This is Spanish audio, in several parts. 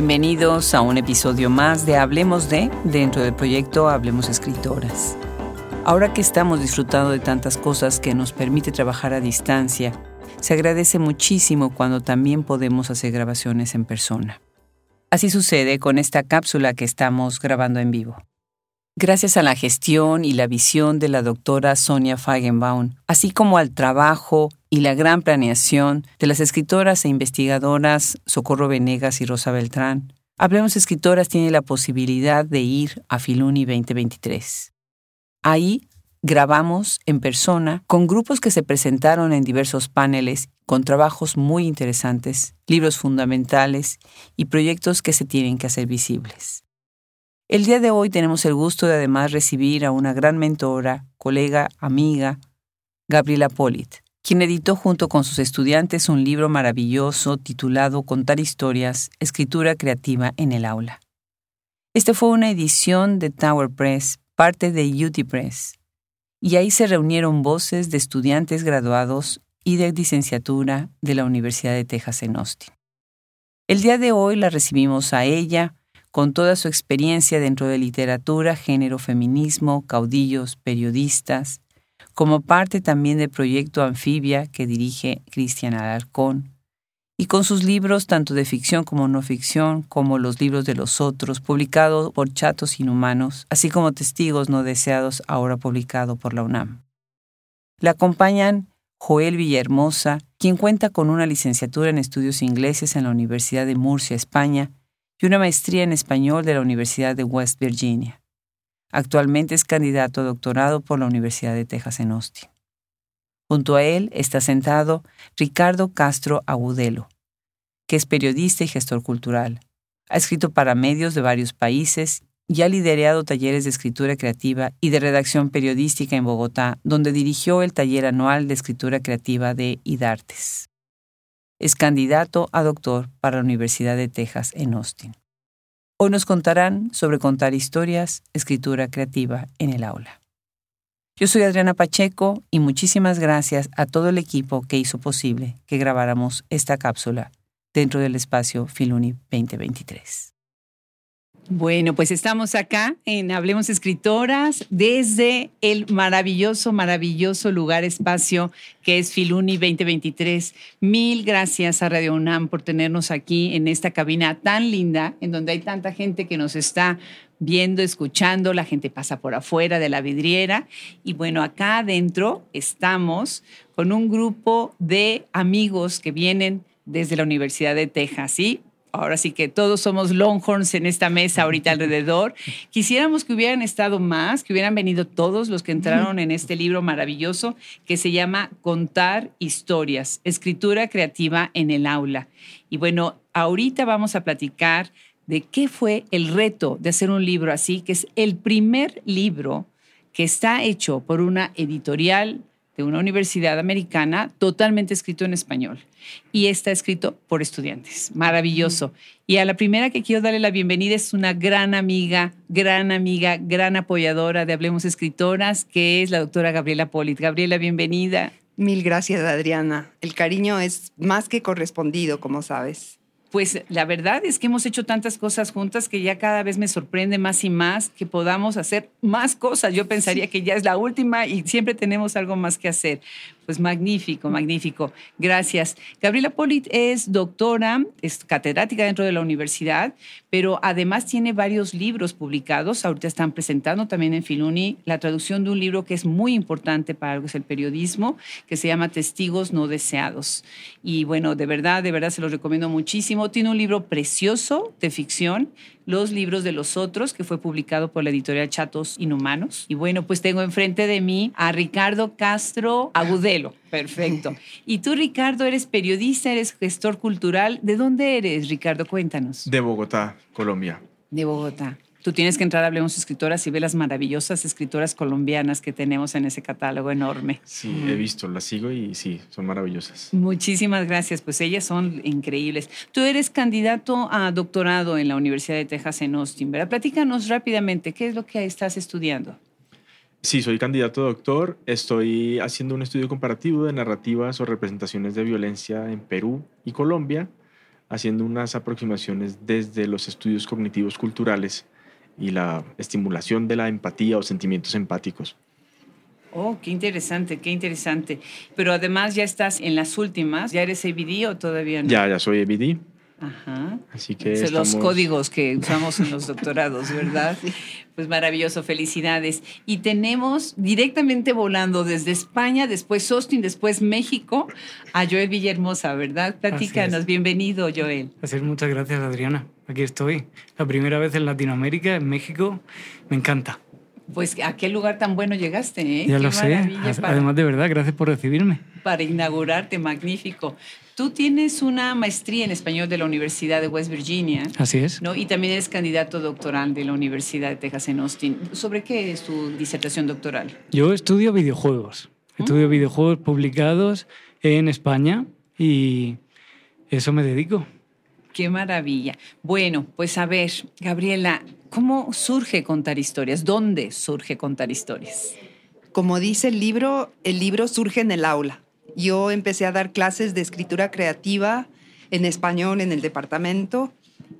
Bienvenidos a un episodio más de Hablemos de dentro del proyecto Hablemos Escritoras. Ahora que estamos disfrutando de tantas cosas que nos permite trabajar a distancia, se agradece muchísimo cuando también podemos hacer grabaciones en persona. Así sucede con esta cápsula que estamos grabando en vivo. Gracias a la gestión y la visión de la doctora Sonia Feigenbaum, así como al trabajo y la gran planeación de las escritoras e investigadoras Socorro Venegas y Rosa Beltrán, Hablemos Escritoras tiene la posibilidad de ir a Filuni 2023. Ahí grabamos en persona con grupos que se presentaron en diversos paneles con trabajos muy interesantes, libros fundamentales y proyectos que se tienen que hacer visibles. El día de hoy tenemos el gusto de además recibir a una gran mentora, colega, amiga, Gabriela Polit, quien editó junto con sus estudiantes un libro maravilloso titulado Contar historias, escritura creativa en el aula. Este fue una edición de Tower Press, parte de UT Press, y ahí se reunieron voces de estudiantes graduados y de licenciatura de la Universidad de Texas en Austin. El día de hoy la recibimos a ella con toda su experiencia dentro de literatura, género, feminismo, caudillos, periodistas, como parte también del proyecto Anfibia que dirige Cristian Alarcón, y con sus libros tanto de ficción como no ficción, como los libros de los otros, publicados por Chatos Inhumanos, así como Testigos no deseados, ahora publicado por la UNAM. La acompañan Joel Villahermosa, quien cuenta con una licenciatura en estudios ingleses en la Universidad de Murcia, España, y una maestría en español de la Universidad de West Virginia. Actualmente es candidato a doctorado por la Universidad de Texas en Austin. Junto a él está sentado Ricardo Castro Agudelo, que es periodista y gestor cultural. Ha escrito para medios de varios países y ha liderado talleres de escritura creativa y de redacción periodística en Bogotá, donde dirigió el taller anual de escritura creativa de IDARTES. Es candidato a doctor para la Universidad de Texas en Austin. Hoy nos contarán sobre contar historias, escritura creativa en el aula. Yo soy Adriana Pacheco y muchísimas gracias a todo el equipo que hizo posible que grabáramos esta cápsula dentro del espacio Filuni 2023. Bueno, pues estamos acá en Hablemos Escritoras desde el maravilloso, maravilloso lugar, espacio que es Filuni 2023. Mil gracias a Radio UNAM por tenernos aquí en esta cabina tan linda, en donde hay tanta gente que nos está viendo, escuchando, la gente pasa por afuera de la vidriera. Y bueno, acá adentro estamos con un grupo de amigos que vienen desde la Universidad de Texas, ¿sí? Ahora sí que todos somos Longhorns en esta mesa ahorita alrededor. Quisiéramos que hubieran estado más, que hubieran venido todos los que entraron en este libro maravilloso que se llama Contar historias, escritura creativa en el aula. Y bueno, ahorita vamos a platicar de qué fue el reto de hacer un libro así, que es el primer libro que está hecho por una editorial de una universidad americana totalmente escrito en español y está escrito por estudiantes. Maravilloso. Y a la primera que quiero darle la bienvenida es una gran amiga, gran amiga, gran apoyadora de Hablemos Escritoras, que es la doctora Gabriela Polit. Gabriela, bienvenida. Mil gracias, Adriana. El cariño es más que correspondido, como sabes pues la verdad es que hemos hecho tantas cosas juntas que ya cada vez me sorprende más y más que podamos hacer más cosas. Yo pensaría que ya es la última y siempre tenemos algo más que hacer. Pues magnífico, magnífico. Gracias. Gabriela Polit es doctora, es catedrática dentro de la universidad, pero además tiene varios libros publicados. Ahorita están presentando también en Filuni la traducción de un libro que es muy importante para algo es el periodismo, que se llama Testigos no deseados. Y bueno, de verdad, de verdad se los recomiendo muchísimo. Tiene un libro precioso de ficción los libros de los otros, que fue publicado por la editorial Chatos Inhumanos. Y bueno, pues tengo enfrente de mí a Ricardo Castro Agudelo. Perfecto. Y tú, Ricardo, eres periodista, eres gestor cultural. ¿De dónde eres, Ricardo? Cuéntanos. De Bogotá, Colombia. De Bogotá. Tú tienes que entrar a Hablemos Escritoras y ver las maravillosas escritoras colombianas que tenemos en ese catálogo enorme. Sí, he visto, las sigo y sí, son maravillosas. Muchísimas gracias, pues ellas son increíbles. Tú eres candidato a doctorado en la Universidad de Texas en Austin, ¿verdad? Platícanos rápidamente, ¿qué es lo que estás estudiando? Sí, soy candidato a doctor. Estoy haciendo un estudio comparativo de narrativas o representaciones de violencia en Perú y Colombia haciendo unas aproximaciones desde los estudios cognitivos culturales y la estimulación de la empatía o sentimientos empáticos. Oh, qué interesante, qué interesante. Pero además ya estás en las últimas, ¿ya eres ABD o todavía no? Ya, ya soy ABD. Ajá. Así que Son estamos... los códigos que usamos en los doctorados, ¿verdad? Pues maravilloso, felicidades. Y tenemos directamente volando desde España, después Austin, después México, a Joel Villahermosa, ¿verdad? Platícanos, bienvenido, Joel. Así es, muchas gracias, Adriana. Aquí estoy. La primera vez en Latinoamérica, en México. Me encanta. Pues a qué lugar tan bueno llegaste, ¿eh? Ya Qué lo sé. para- Además, de verdad, gracias por recibirme. Para inaugurarte, magnífico. Tú tienes una maestría en español de la Universidad de West Virginia, Así es. ¿no? Y también eres candidato doctoral de la Universidad de Texas en Austin. ¿Sobre qué es tu disertación doctoral? Yo estudio videojuegos. Estudio Mm. videojuegos publicados en España y eso me dedico. Qué maravilla. Bueno, pues a ver, Gabriela, ¿cómo surge contar historias? ¿Dónde surge contar historias? Como dice el libro, el libro surge en el aula. Yo empecé a dar clases de escritura creativa en español en el departamento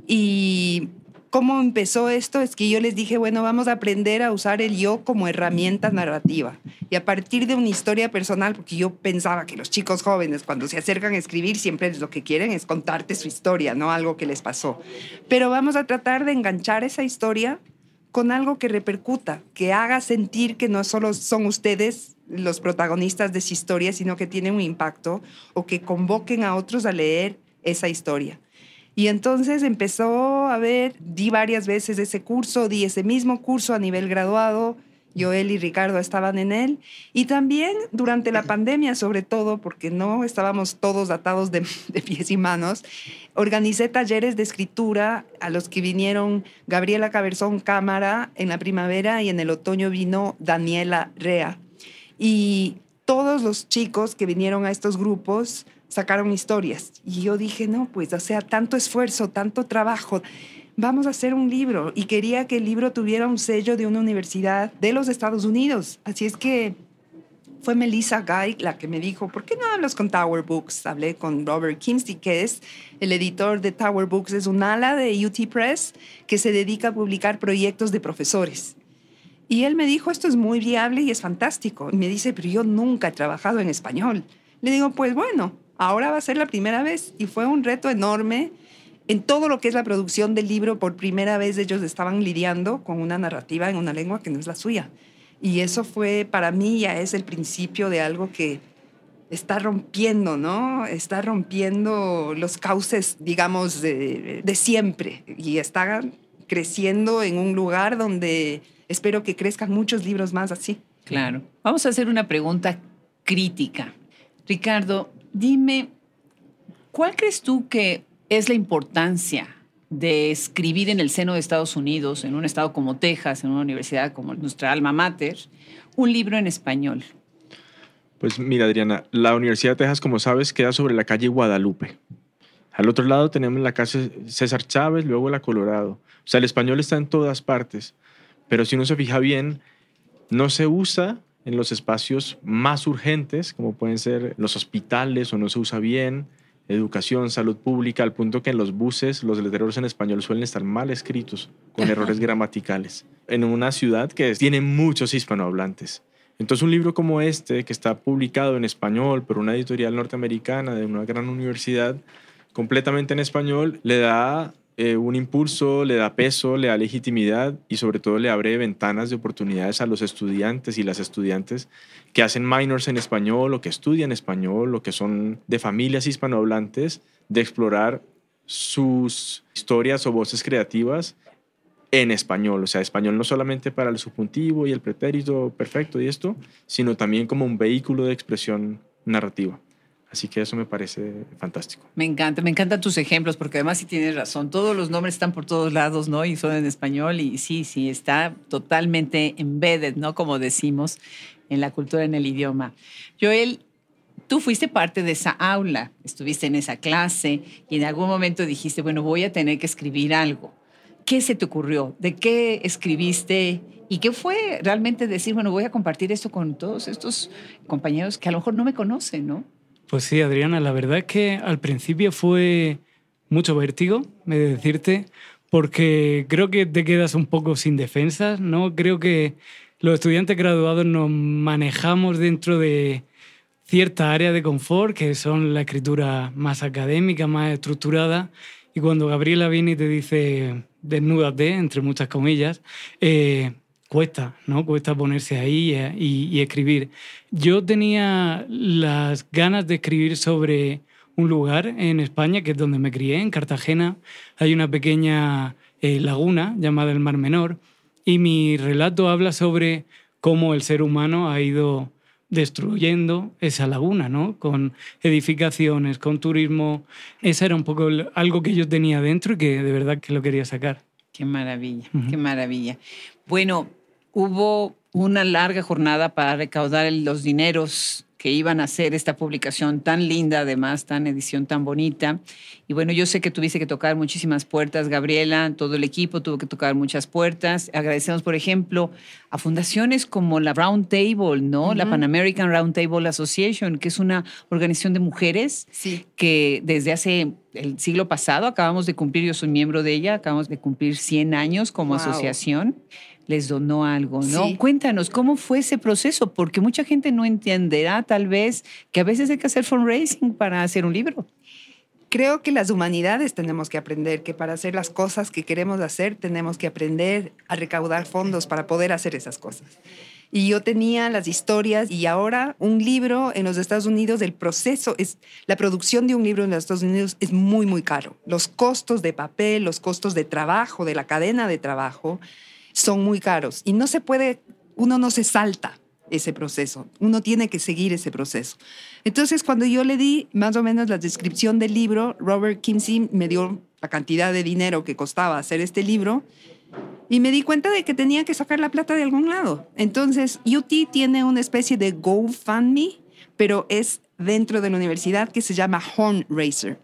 y cómo empezó esto es que yo les dije, bueno, vamos a aprender a usar el yo como herramienta narrativa. Y a partir de una historia personal, porque yo pensaba que los chicos jóvenes cuando se acercan a escribir siempre lo que quieren es contarte su historia, no algo que les pasó. Pero vamos a tratar de enganchar esa historia con algo que repercuta, que haga sentir que no solo son ustedes los protagonistas de esa historia, sino que tiene un impacto o que convoquen a otros a leer esa historia. Y entonces empezó a ver, di varias veces ese curso, di ese mismo curso a nivel graduado, Joel y Ricardo estaban en él, y también durante la pandemia, sobre todo, porque no estábamos todos atados de, pies y manos, organicé talleres de escritura a los que vinieron Gabriela Caberzón Cámara en la primavera y en el otoño vino Daniela Rea. Y todos los chicos que vinieron a estos grupos sacaron historias. Y yo dije, no, pues, o sea, tanto esfuerzo, tanto trabajo, vamos a hacer un libro. Y quería que el libro tuviera un sello de una universidad de los Estados Unidos. Así es que fue Melissa Guy la que me dijo, ¿por qué no hablas con Tower Books? Hablé con Robert Kimsey, que es el editor de Tower Books, es un ala de UT Press que se dedica a publicar proyectos de profesores. Y él me dijo, esto es muy viable y es fantástico. Y me dice, pero yo nunca he trabajado en español. Le digo, pues bueno, ahora va a ser la primera vez. Y fue un reto enorme. En todo lo que es la producción del libro, por primera vez ellos estaban lidiando con una narrativa en una lengua que no es la suya. Y eso fue, para mí, ya es el principio de algo que está rompiendo, ¿no? Está rompiendo los cauces, digamos, de, de siempre. Y está creciendo en un lugar donde espero que crezcan muchos libros más así. Claro. Vamos a hacer una pregunta crítica. Ricardo, dime, ¿cuál crees tú que es la importancia de escribir en el seno de Estados Unidos, en un estado como Texas, en una universidad como nuestra alma mater, un libro en español? Pues mira, Adriana, la Universidad de Texas, como sabes, queda sobre la calle Guadalupe. Al otro lado tenemos la calle César Chávez, luego la Colorado. O sea, el español está en todas partes, pero si uno se fija bien, no se usa en los espacios más urgentes, como pueden ser los hospitales, o no se usa bien, educación, salud pública, al punto que en los buses los letreros en español suelen estar mal escritos, con errores gramaticales, en una ciudad que tiene muchos hispanohablantes. Entonces un libro como este, que está publicado en español por una editorial norteamericana de una gran universidad, completamente en español, le da eh, un impulso, le da peso, le da legitimidad y sobre todo le abre ventanas de oportunidades a los estudiantes y las estudiantes que hacen minors en español o que estudian español o que son de familias hispanohablantes, de explorar sus historias o voces creativas en español, o sea, español no solamente para el subjuntivo y el pretérito perfecto y esto, sino también como un vehículo de expresión narrativa. Así que eso me parece fantástico. Me encanta, me encantan tus ejemplos, porque además sí tienes razón. Todos los nombres están por todos lados, ¿no? Y son en español, y sí, sí, está totalmente embedded, ¿no? Como decimos, en la cultura, en el idioma. Joel, tú fuiste parte de esa aula, estuviste en esa clase, y en algún momento dijiste, bueno, voy a tener que escribir algo. ¿Qué se te ocurrió? ¿De qué escribiste? ¿Y qué fue realmente decir, bueno, voy a compartir esto con todos estos compañeros que a lo mejor no me conocen, ¿no? Pues sí, Adriana, la verdad es que al principio fue mucho vértigo, me de decirte, porque creo que te quedas un poco sin defensas, ¿no? Creo que los estudiantes graduados nos manejamos dentro de cierta área de confort, que son la escritura más académica, más estructurada, y cuando Gabriela viene y te dice desnúdate, entre muchas comillas, eh, cuesta, ¿no? Cuesta ponerse ahí eh, y, escribir. Yo tenía las ganas de escribir sobre un lugar en España, que es donde me crié, en Cartagena. Hay una pequeña eh, laguna llamada el Mar Menor, y mi relato habla sobre cómo el ser humano ha ido destruyendo esa laguna, ¿no? Con edificaciones, con turismo. Esa era un poco algo que yo tenía dentro y que de verdad que lo quería sacar. Qué maravilla, qué maravilla. Bueno, hubo una larga jornada para recaudar los dineros que iban a hacer esta publicación tan linda, además, tan edición tan bonita. Y bueno, yo sé que tuviste que tocar muchísimas puertas, Gabriela, todo el equipo tuvo que tocar muchas puertas. Agradecemos, por ejemplo, a fundaciones como la Round Table, ¿no? La Pan American Round Table Association, que es una organización de mujeres que desde hace el siglo pasado acabamos de cumplir, yo soy miembro de ella, acabamos de cumplir 100 años como asociación les donó algo, ¿no? Cuéntanos, ¿cómo fue ese proceso? Porque mucha gente no entenderá tal vez que a veces hay que hacer fundraising para hacer un libro. Creo que las humanidades tenemos que aprender que para hacer las cosas que queremos hacer tenemos que aprender a recaudar fondos para poder hacer esas cosas. Y yo tenía las historias y ahora un libro en los Estados Unidos, el proceso es, la producción de un libro en los Estados Unidos es muy, muy caro. Los costos de papel, los costos de trabajo, de la cadena de trabajo, son muy caros y no se puede, uno no se salta ese proceso, uno tiene que seguir ese proceso. Entonces, cuando yo le di más o menos la descripción del libro, Robert Kimsey me dio la cantidad de dinero que costaba hacer este libro y me di cuenta de que tenía que sacar la plata de algún lado. Entonces, UT tiene una especie de GoFundMe, pero es dentro de la universidad que se llama Horn Racer.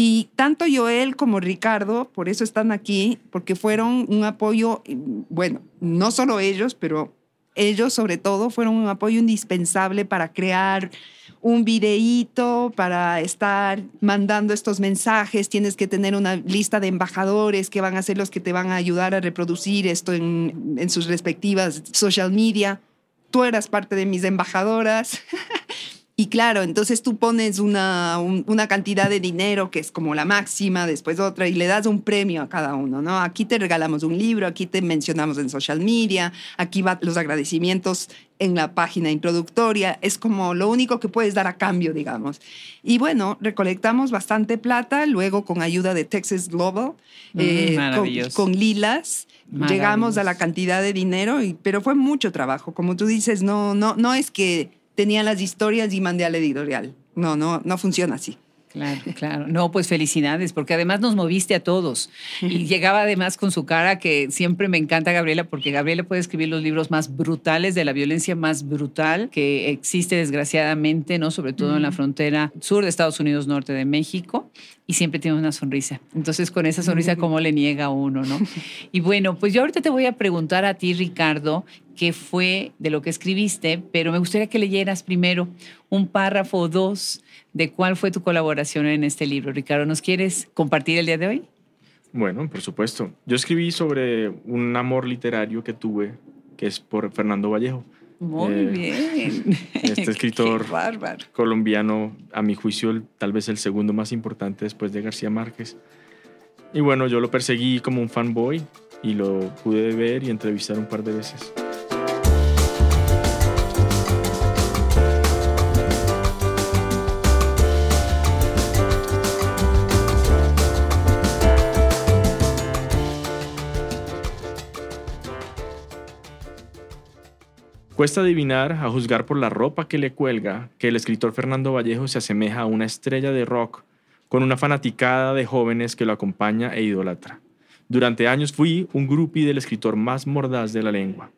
Y tanto Joel como Ricardo, por eso están aquí, porque fueron un apoyo, bueno, no solo ellos, pero ellos sobre todo fueron un apoyo indispensable para crear un videíto, para estar mandando estos mensajes. Tienes que tener una lista de embajadores que van a ser los que te van a ayudar a reproducir esto en, en sus respectivas social media. Tú eras parte de mis embajadoras. Y claro, entonces tú pones una, una, cantidad de dinero que es como la máxima, después otra, y le das un premio a cada uno, ¿no? Aquí te regalamos un libro, aquí te mencionamos en social media, aquí van los agradecimientos en la página introductoria, es como lo único que puedes dar a cambio, digamos. Y bueno, recolectamos bastante plata, luego con ayuda de Texas Global, mm, eh, con, Lilas, llegamos a la cantidad de dinero, y, pero fue mucho trabajo, como tú dices, no, no, no es que tenía las historias y mandé al editorial. No, no, no funciona así. Claro, claro. No, pues felicidades, porque además nos moviste a todos. Y llegaba además con su cara, que siempre me encanta Gabriela, porque Gabriela puede escribir los libros más brutales de la violencia más brutal que existe desgraciadamente, ¿no? Sobre todo en la frontera sur de Estados Unidos, norte de México y siempre tiene una sonrisa. Entonces, con esa sonrisa, ¿cómo le niega a uno, no? Y bueno, pues yo ahorita te voy a preguntar a ti, Ricardo, qué fue de lo que escribiste, pero me gustaría que leyeras primero un párrafo o dos de cuál fue tu colaboración en este libro. Ricardo, ¿nos quieres compartir el día de hoy? Bueno, por supuesto. Yo escribí sobre un amor literario que tuve, que es por Fernando Vallejo. Muy eh, bien. Este escritor colombiano, a mi juicio, tal vez el segundo más importante después de García Márquez. Y bueno, yo lo perseguí como un fanboy y lo pude ver y entrevistar un par de veces. Cuesta adivinar, a juzgar por la ropa que le cuelga, que el escritor Fernando Vallejo se asemeja a una estrella de rock con una fanaticada de jóvenes que lo acompaña e idolatra. Durante años fui un groupie del escritor más mordaz de la lengua.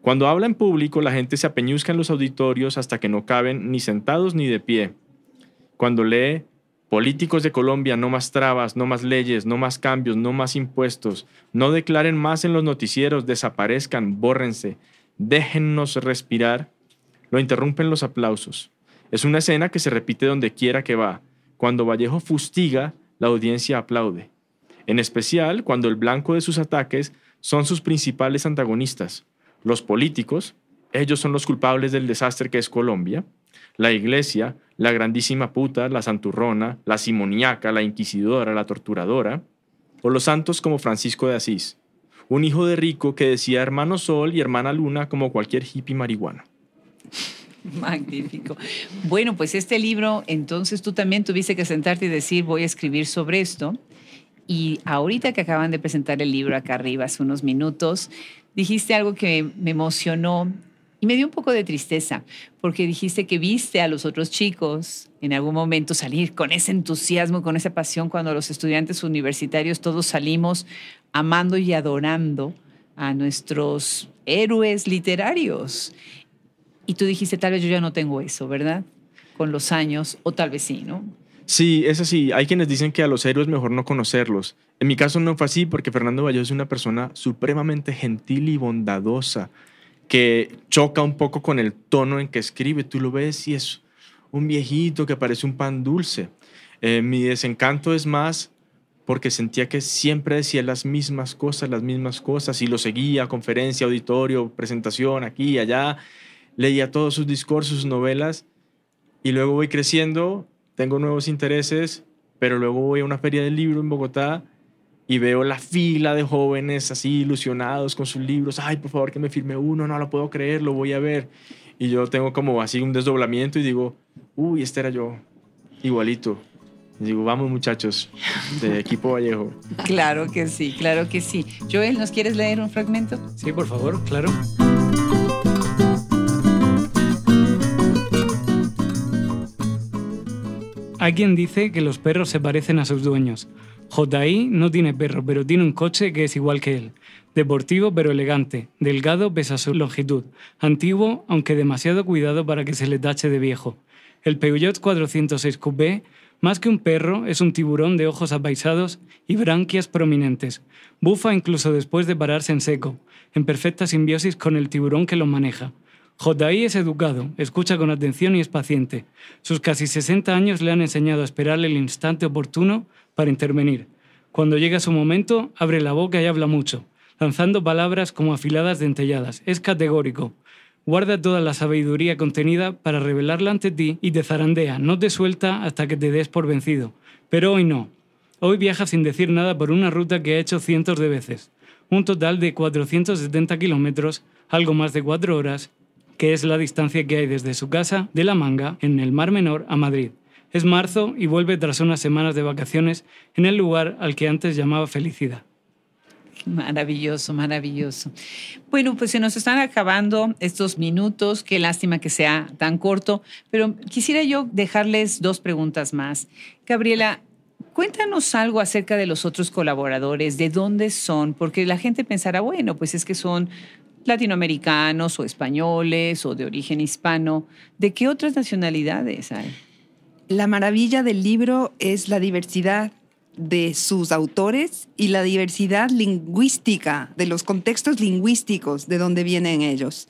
Cuando habla en público, la gente se apeñuzca en los auditorios hasta que no caben ni sentados ni de pie. Cuando lee Políticos de Colombia, no más trabas, no más leyes, no más cambios, no más impuestos, no declaren más en los noticieros, desaparezcan, bórrense, déjennos respirar, lo interrumpen los aplausos. Es una escena que se repite donde quiera que va. Cuando Vallejo fustiga, la audiencia aplaude, en especial cuando el blanco de sus ataques son sus principales antagonistas, los políticos, ellos son los culpables del desastre que es Colombia, la iglesia, la grandísima puta, la santurrona, la simoniaca, la inquisidora, la torturadora, o los santos como Francisco de Asís, un hijo de rico que decía hermano sol y hermana luna como cualquier hippie marihuana. Magnífico. Bueno, pues este libro, entonces tú también tuviste que sentarte y decir, voy a escribir sobre esto. Y ahorita que acaban de presentar el libro acá arriba, hace unos minutos, dijiste algo que me emocionó me dio un poco de tristeza, porque dijiste que viste a los otros chicos en algún momento salir con ese entusiasmo, con esa pasión, cuando los estudiantes universitarios todos salimos amando y adorando a nuestros héroes literarios. Y tú dijiste, tal vez yo ya no tengo eso, ¿verdad? Con los años, o tal vez sí, ¿no? Sí, es así. Hay quienes dicen que a los héroes mejor no conocerlos. En mi caso no fue así porque Fernando Vallejo es una persona supremamente gentil y bondadosa que choca un poco con el tono en que escribe. Tú lo ves y es un viejito que parece un pan dulce. Eh, mi desencanto es más porque sentía que siempre decía las mismas cosas, las mismas cosas, y lo seguía, conferencia, auditorio, presentación, aquí y allá, leía todos sus discursos, sus novelas, y luego voy creciendo, tengo nuevos intereses, pero luego voy a una feria del libro en Bogotá y veo la fila de jóvenes así ilusionados con sus libros, ay, por favor que me firme uno, no lo puedo creer, lo voy a ver. Y yo tengo como así un desdoblamiento y digo, uy, este era yo, igualito. Y digo, vamos muchachos, de equipo Vallejo. Claro que sí, claro que sí. Joel, ¿nos quieres leer un fragmento? Sí, por favor, claro. Hay quien dice que los perros se parecen a sus dueños. J.I. no tiene perro, pero tiene un coche que es igual que él. Deportivo pero elegante, delgado pese a su longitud, antiguo aunque demasiado cuidado para que se le tache de viejo. El Peugeot 406 Coupé, más que un perro, es un tiburón de ojos apaisados y branquias prominentes. Bufa incluso después de pararse en seco, en perfecta simbiosis con el tiburón que lo maneja. J.I. es educado, escucha con atención y es paciente. Sus casi 60 años le han enseñado a esperar el instante oportuno para intervenir. Cuando llega su momento, abre la boca y habla mucho, lanzando palabras como afiladas dentelladas. Es categórico. Guarda toda la sabiduría contenida para revelarla ante ti y te zarandea, no te suelta hasta que te des por vencido. Pero hoy no. Hoy viaja sin decir nada por una ruta que ha hecho cientos de veces. Un total de 470 kilómetros, algo más de cuatro horas, que es la distancia que hay desde su casa de La Manga, en el Mar Menor, a Madrid. Es marzo y vuelve tras unas semanas de vacaciones en el lugar al que antes llamaba felicidad. Maravilloso, maravilloso. Bueno, pues se nos están acabando estos minutos. Qué lástima que sea tan corto, pero quisiera yo dejarles dos preguntas más. Gabriela, cuéntanos algo acerca de los otros colaboradores, de dónde son, porque la gente pensará, bueno, pues es que son latinoamericanos o españoles o de origen hispano. ¿De qué otras nacionalidades hay? La maravilla del libro es la diversidad de sus autores y la diversidad lingüística, de los contextos lingüísticos de donde vienen ellos.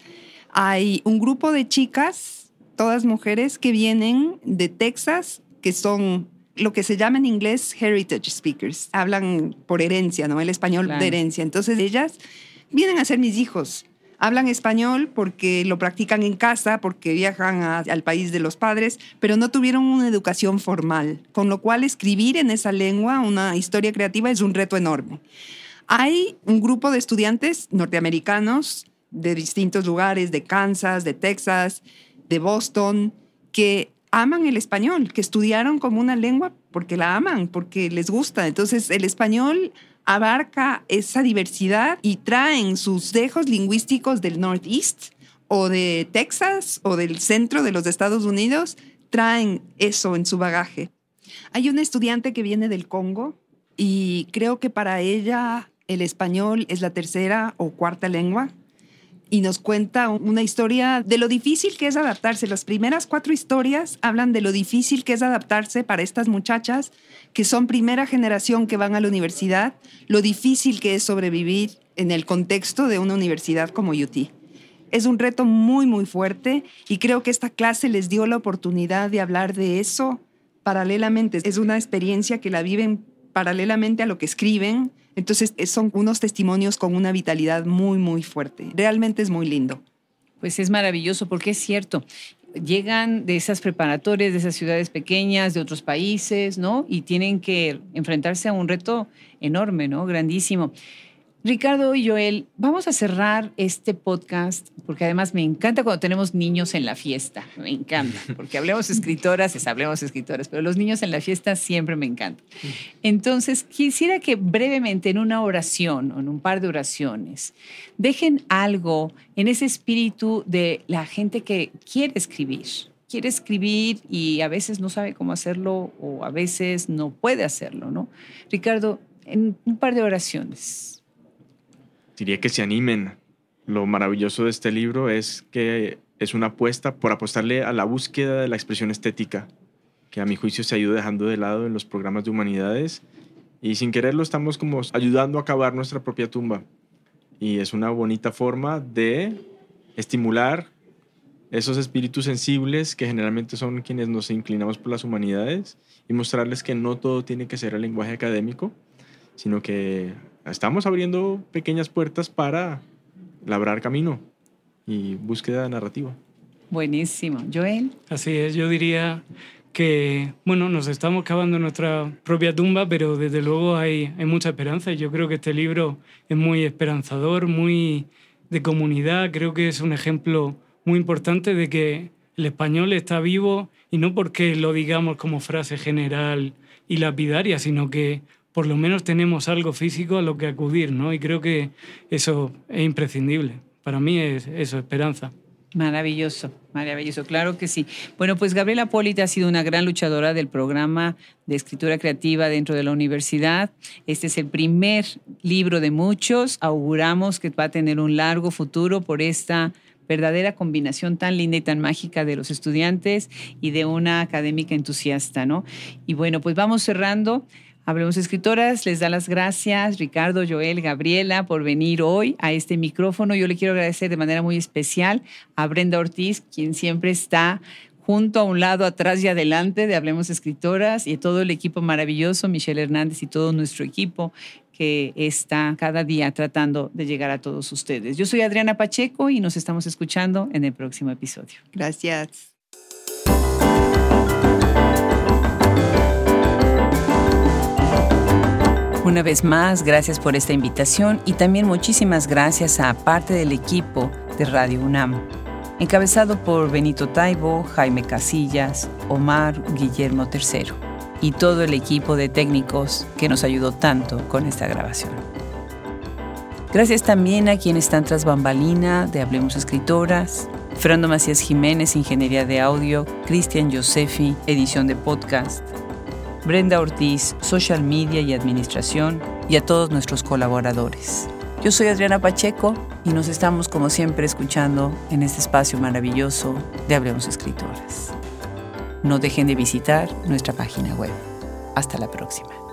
Hay un grupo de chicas, todas mujeres, que vienen de Texas, que son lo que se llama en inglés heritage speakers. Hablan por herencia, ¿no? El español de herencia. Entonces ellas vienen a ser mis hijos hablan español porque lo practican en casa, porque viajan al país de los padres, pero no tuvieron una educación formal, con lo cual escribir en esa lengua una historia creativa es un reto enorme. Hay un grupo de estudiantes norteamericanos de distintos lugares, de Kansas, de Texas, de Boston, que aman el español, que estudiaron como una lengua porque la aman, porque les gusta. Entonces, el español abarca esa diversidad y traen sus dejos lingüísticos del Northeast o de Texas o del centro de los Estados Unidos, traen eso en su bagaje. Hay una estudiante que viene del Congo y creo que para ella el español es la tercera o cuarta lengua y nos cuenta una historia de lo difícil que es adaptarse. Las primeras cuatro historias hablan de lo difícil que es adaptarse para estas muchachas que son primera generación que van a la universidad, lo difícil que es sobrevivir en el contexto de una universidad como UT. Es un reto muy, muy fuerte y creo que esta clase les dio la oportunidad de hablar de eso paralelamente. Es una experiencia que la viven paralelamente a lo que escriben. Entonces son unos testimonios con una vitalidad muy, muy fuerte. Realmente es muy lindo. Pues es maravilloso porque es cierto. Llegan de esas preparatorias, de esas ciudades pequeñas, de otros países, ¿no? Y tienen que enfrentarse a un reto enorme, ¿no? Grandísimo. Ricardo y Joel, vamos a cerrar este podcast porque además me encanta cuando tenemos niños en la fiesta, me encanta, porque hablemos escritoras, es hablemos escritoras, pero los niños en la fiesta siempre me encantan. Entonces, quisiera que brevemente en una oración o en un par de oraciones dejen algo en ese espíritu de la gente que quiere escribir, quiere escribir y a veces no sabe cómo hacerlo o a veces no puede hacerlo, ¿no? Ricardo, en un par de oraciones diría que se animen. Lo maravilloso de este libro es que es una apuesta por apostarle a la búsqueda de la expresión estética, que a mi juicio se ha ido dejando de lado en los programas de humanidades y sin quererlo estamos como ayudando a cavar nuestra propia tumba. Y es una bonita forma de estimular esos espíritus sensibles que generalmente son quienes nos inclinamos por las humanidades y mostrarles que no todo tiene que ser el lenguaje académico, sino que estamos abriendo pequeñas puertas para labrar camino y búsqueda narrativa. Buenísimo. Joel. Así es, yo diría que, bueno, nos estamos cavando nuestra propia tumba, pero desde luego hay, hay mucha esperanza y yo creo que este libro es muy esperanzador, muy de comunidad, creo que es un ejemplo muy importante de que el español está vivo y no porque lo digamos como frase general y lapidaria, sino que por lo menos tenemos algo físico a lo que acudir, ¿no? Y creo que eso es imprescindible. Para mí es eso, esperanza. Maravilloso, maravilloso, claro que sí. Bueno, pues Gabriela Polita ha sido una gran luchadora del programa de escritura creativa dentro de la universidad. Este es el primer libro de muchos. Auguramos que va a tener un largo futuro por esta verdadera combinación tan linda y tan mágica de los estudiantes y de una académica entusiasta, ¿no? Y bueno, pues vamos cerrando. Hablemos Escritoras les da las gracias, Ricardo, Joel, Gabriela, por venir hoy a este micrófono. Yo le quiero agradecer de manera muy especial a Brenda Ortiz, quien siempre está junto a un lado, atrás y adelante de Hablemos Escritoras y todo el equipo maravilloso, Michelle Hernández y todo nuestro equipo que está cada día tratando de llegar a todos ustedes. Yo soy Adriana Pacheco y nos estamos escuchando en el próximo episodio. Gracias. Una vez más, gracias por esta invitación y también muchísimas gracias a parte del equipo de Radio UNAM, encabezado por Benito Taibo, Jaime Casillas, Omar Guillermo III y todo el equipo de técnicos que nos ayudó tanto con esta grabación. Gracias también a quienes están tras bambalina de Hablemos Escritoras, Fernando Macías Jiménez, Ingeniería de Audio, Cristian Josefi, Edición de Podcast, Brenda Ortiz, Social Media y Administración, y a todos nuestros colaboradores. Yo soy Adriana Pacheco y nos estamos como siempre escuchando en este espacio maravilloso de Hablemos Escritoras. No dejen de visitar nuestra página web. Hasta la próxima.